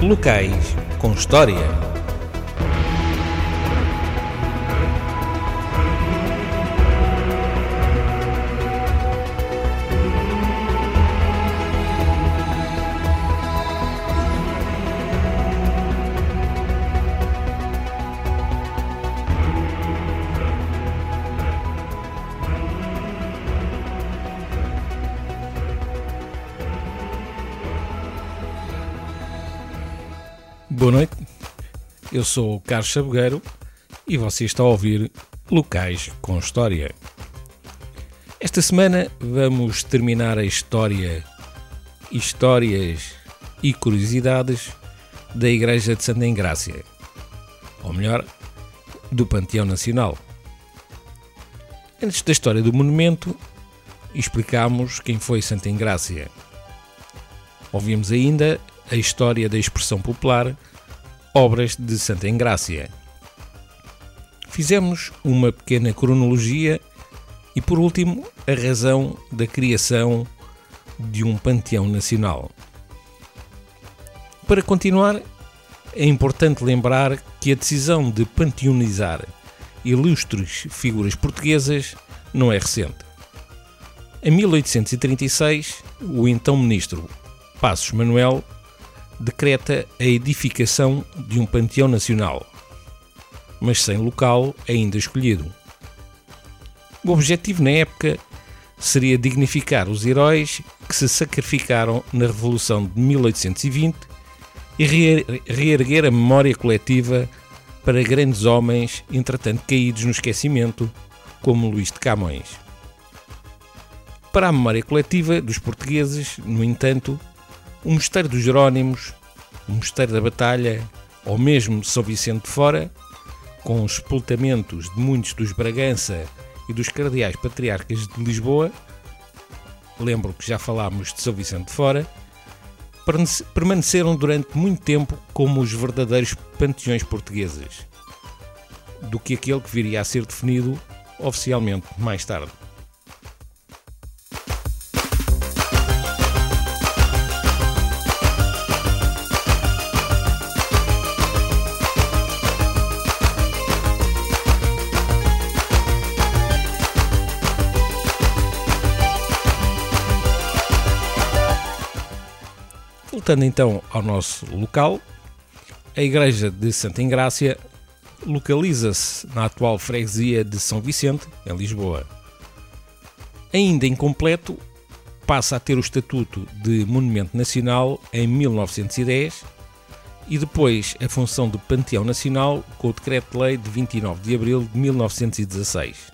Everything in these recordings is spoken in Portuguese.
Locais com História. Boa noite, eu sou o Carlos Chabogueiro e você está a ouvir Locais com História. Esta semana vamos terminar a história, histórias e curiosidades da Igreja de Santa Engrácia, ou melhor, do Panteão Nacional. Antes da história do monumento, explicámos quem foi Santa Engrácia. Ouvimos ainda a história da expressão popular Obras de Santa Engrácia. Fizemos uma pequena cronologia e, por último, a razão da criação de um panteão nacional. Para continuar, é importante lembrar que a decisão de panteonizar ilustres figuras portuguesas não é recente. Em 1836, o então ministro Passos Manuel decreta a edificação de um panteão nacional, mas sem local ainda escolhido. O objetivo na época seria dignificar os heróis que se sacrificaram na Revolução de 1820 e reerguer a memória coletiva para grandes homens, entretanto caídos no esquecimento, como Luís de Camões. Para a memória coletiva dos portugueses, no entanto, o Mosteiro dos Jerónimos, o Mosteiro da Batalha ou mesmo São Vicente de Fora, com os sepultamentos de muitos dos Bragança e dos cardeais patriarcas de Lisboa, lembro que já falámos de São Vicente de Fora, permaneceram durante muito tempo como os verdadeiros panteões portugueses, do que aquele que viria a ser definido oficialmente mais tarde. Voltando então ao nosso local, a Igreja de Santa Engrácia localiza-se na atual freguesia de São Vicente, em Lisboa. Ainda incompleto, passa a ter o estatuto de Monumento Nacional em 1910 e depois a função de Panteão Nacional com o Decreto-Lei de 29 de abril de 1916.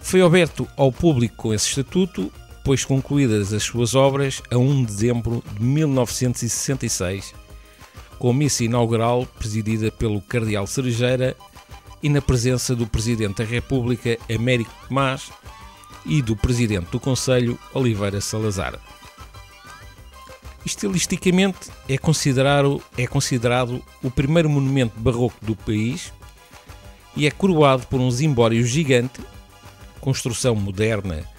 Foi aberto ao público com esse estatuto depois concluídas as suas obras a 1 de dezembro de 1966, com a missa inaugural presidida pelo Cardeal Cerejeira e na presença do Presidente da República Américo Tomás e do Presidente do Conselho Oliveira Salazar. Estilisticamente é considerado, é considerado o primeiro monumento barroco do país e é coroado por um zimbório gigante, construção moderna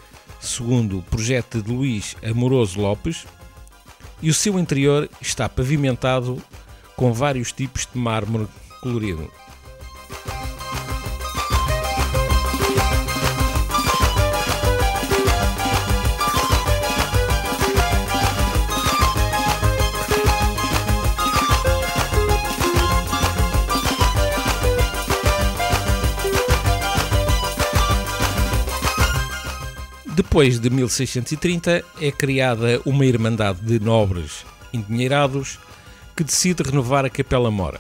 segundo o projeto de Luís Amoroso Lopes, e o seu interior está pavimentado com vários tipos de mármore colorido. Depois de 1630 é criada uma Irmandade de Nobres Endinheirados que decide renovar a Capela Mora.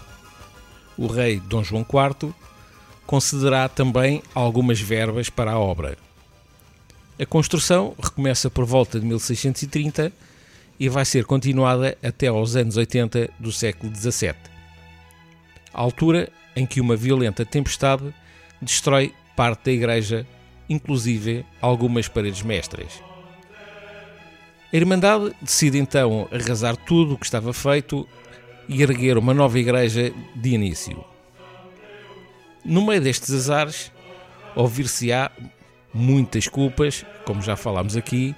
O rei Dom João IV concederá também algumas verbas para a obra. A construção recomeça por volta de 1630 e vai ser continuada até aos anos 80 do século XVII, altura em que uma violenta tempestade destrói parte da igreja inclusive algumas paredes mestras. A Irmandade decide então arrasar tudo o que estava feito e erguer uma nova igreja de início. No meio destes azares, ouvir-se-á muitas culpas, como já falámos aqui,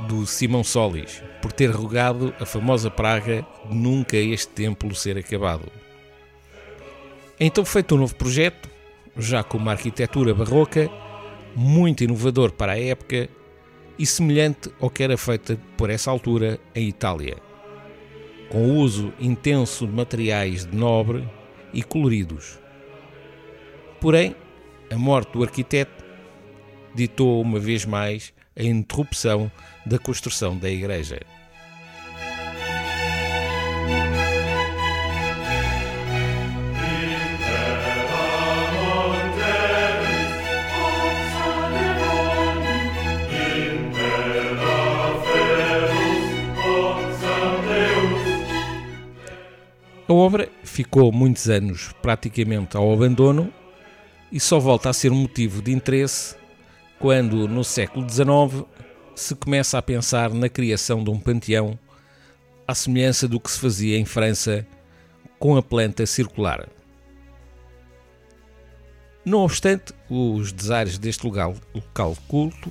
do Simão Solis, por ter rogado a famosa praga de nunca este templo ser acabado. Então, feito um novo projeto, já com uma arquitetura barroca, muito inovador para a época e semelhante ao que era feita por essa altura em Itália, com o uso intenso de materiais de nobre e coloridos. Porém, a morte do arquiteto ditou uma vez mais a interrupção da construção da igreja. A obra ficou muitos anos praticamente ao abandono e só volta a ser motivo de interesse quando, no século XIX, se começa a pensar na criação de um panteão à semelhança do que se fazia em França com a planta circular. Não obstante os desaires deste local, local culto,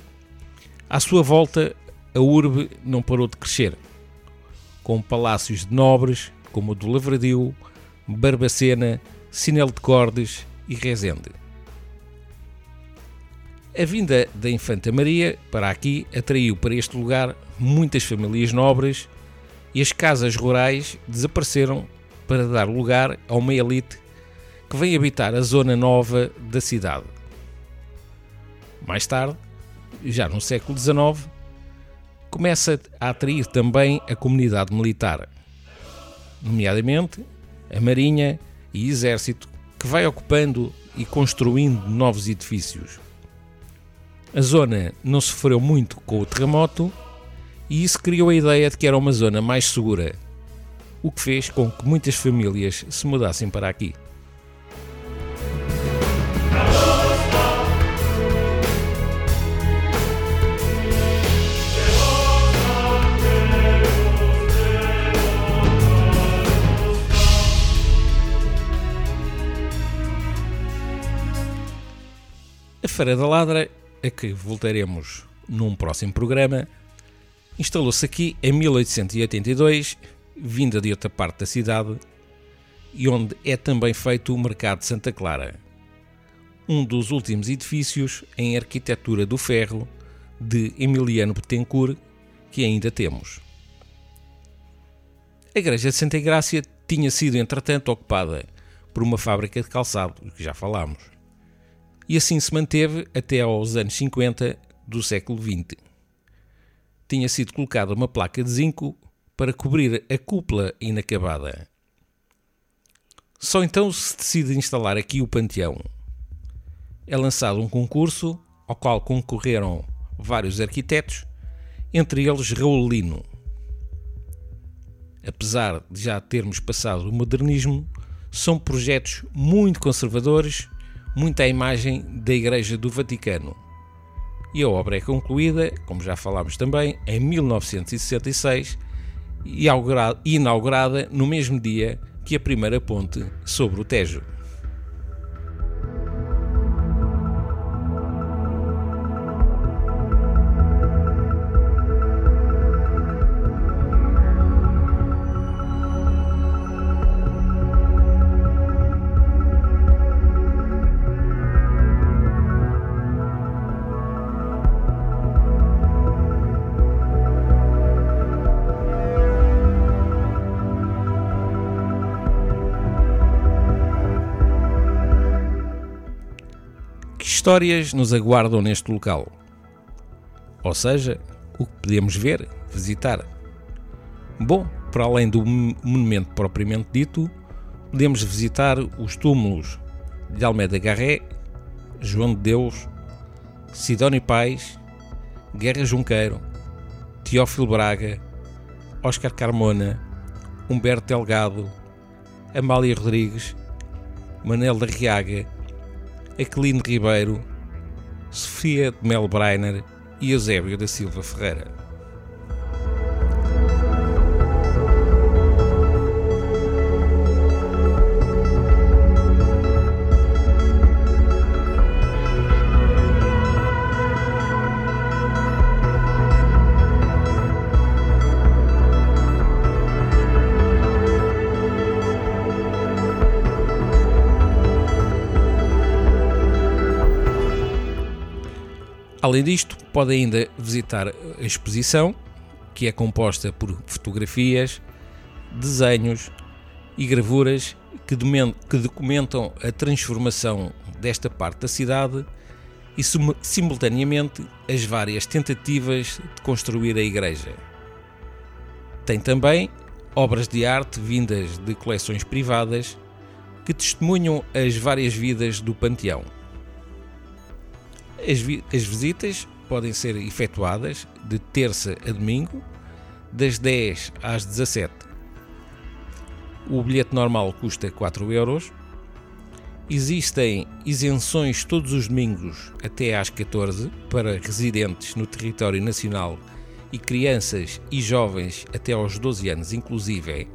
à sua volta a urbe não parou de crescer, com palácios de nobres como o do Lavradio, Barbacena, Sinel de Cordes e Rezende. A vinda da Infanta Maria para aqui atraiu para este lugar muitas famílias nobres e as casas rurais desapareceram para dar lugar a uma elite que vem habitar a zona nova da cidade. Mais tarde, já no século XIX, começa a atrair também a comunidade militar nomeadamente a Marinha e Exército, que vai ocupando e construindo novos edifícios. A zona não sofreu muito com o terremoto e isso criou a ideia de que era uma zona mais segura, o que fez com que muitas famílias se mudassem para aqui. Feira da Ladra, a que voltaremos num próximo programa, instalou-se aqui em 1882, vinda de outra parte da cidade, e onde é também feito o Mercado de Santa Clara, um dos últimos edifícios em arquitetura do ferro de Emiliano Betancourt que ainda temos. A Igreja de Santa Igrácia tinha sido entretanto ocupada por uma fábrica de calçado, que já falámos e assim se manteve até aos anos 50 do século XX. Tinha sido colocada uma placa de zinco para cobrir a cúpula inacabada. Só então se decide instalar aqui o panteão. É lançado um concurso ao qual concorreram vários arquitetos, entre eles Raul Lino. Apesar de já termos passado o modernismo, são projetos muito conservadores muito à imagem da Igreja do Vaticano. E a obra é concluída, como já falámos também, em 1966 e inaugurada no mesmo dia que a primeira ponte sobre o Tejo. Histórias nos aguardam neste local? Ou seja, o que podemos ver, visitar? Bom, para além do monumento propriamente dito, podemos visitar os túmulos de Almeida Garré, João de Deus, Sidónio Pais, Guerra Junqueiro, Teófilo Braga, Oscar Carmona, Humberto Delgado, Amália Rodrigues, Manel da Riaga, Aquilino Ribeiro, Sofia de Mel Breiner e Eusébio da Silva Ferreira. Além disto, pode ainda visitar a exposição, que é composta por fotografias, desenhos e gravuras que documentam a transformação desta parte da cidade e simultaneamente as várias tentativas de construir a igreja. Tem também obras de arte vindas de coleções privadas que testemunham as várias vidas do panteão. As, vi as visitas podem ser efetuadas de terça a domingo, das 10 às 17. O bilhete normal custa 4 euros. Existem isenções todos os domingos até às 14 para residentes no território nacional e crianças e jovens até aos 12 anos, inclusive.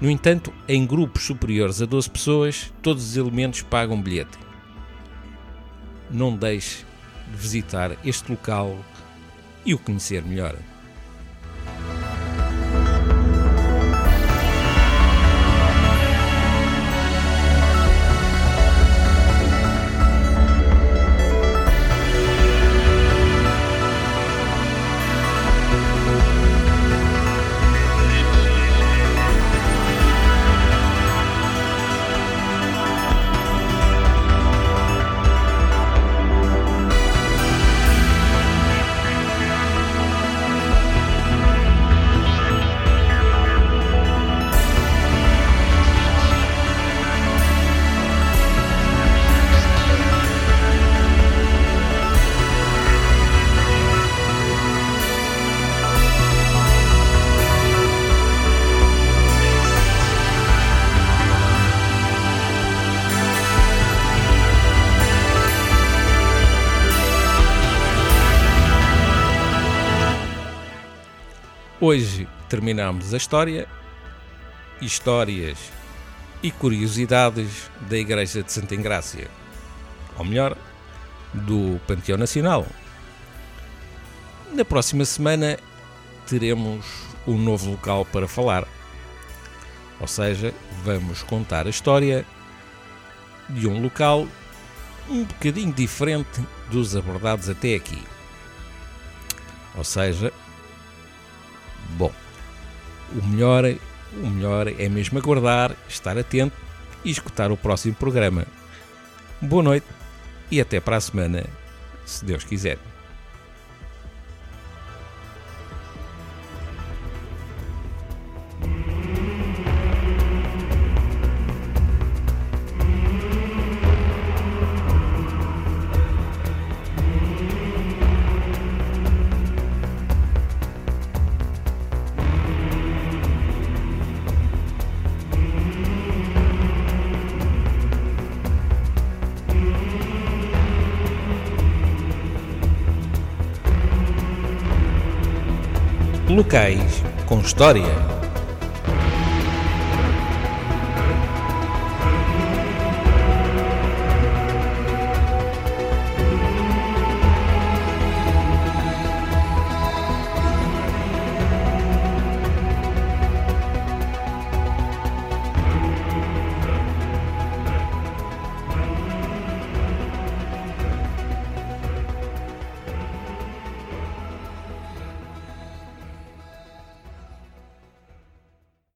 No entanto, em grupos superiores a 12 pessoas, todos os elementos pagam bilhete. Não deixe de visitar este local e o conhecer melhor. Hoje terminamos a história, histórias e curiosidades da Igreja de Santa Engrácia, ou melhor, do Panteão Nacional. Na próxima semana teremos um novo local para falar, ou seja, vamos contar a história de um local um bocadinho diferente dos abordados até aqui. Ou seja, o melhor, o melhor é mesmo aguardar, estar atento e escutar o próximo programa. Boa noite e até para a semana, se Deus quiser. Locais com história.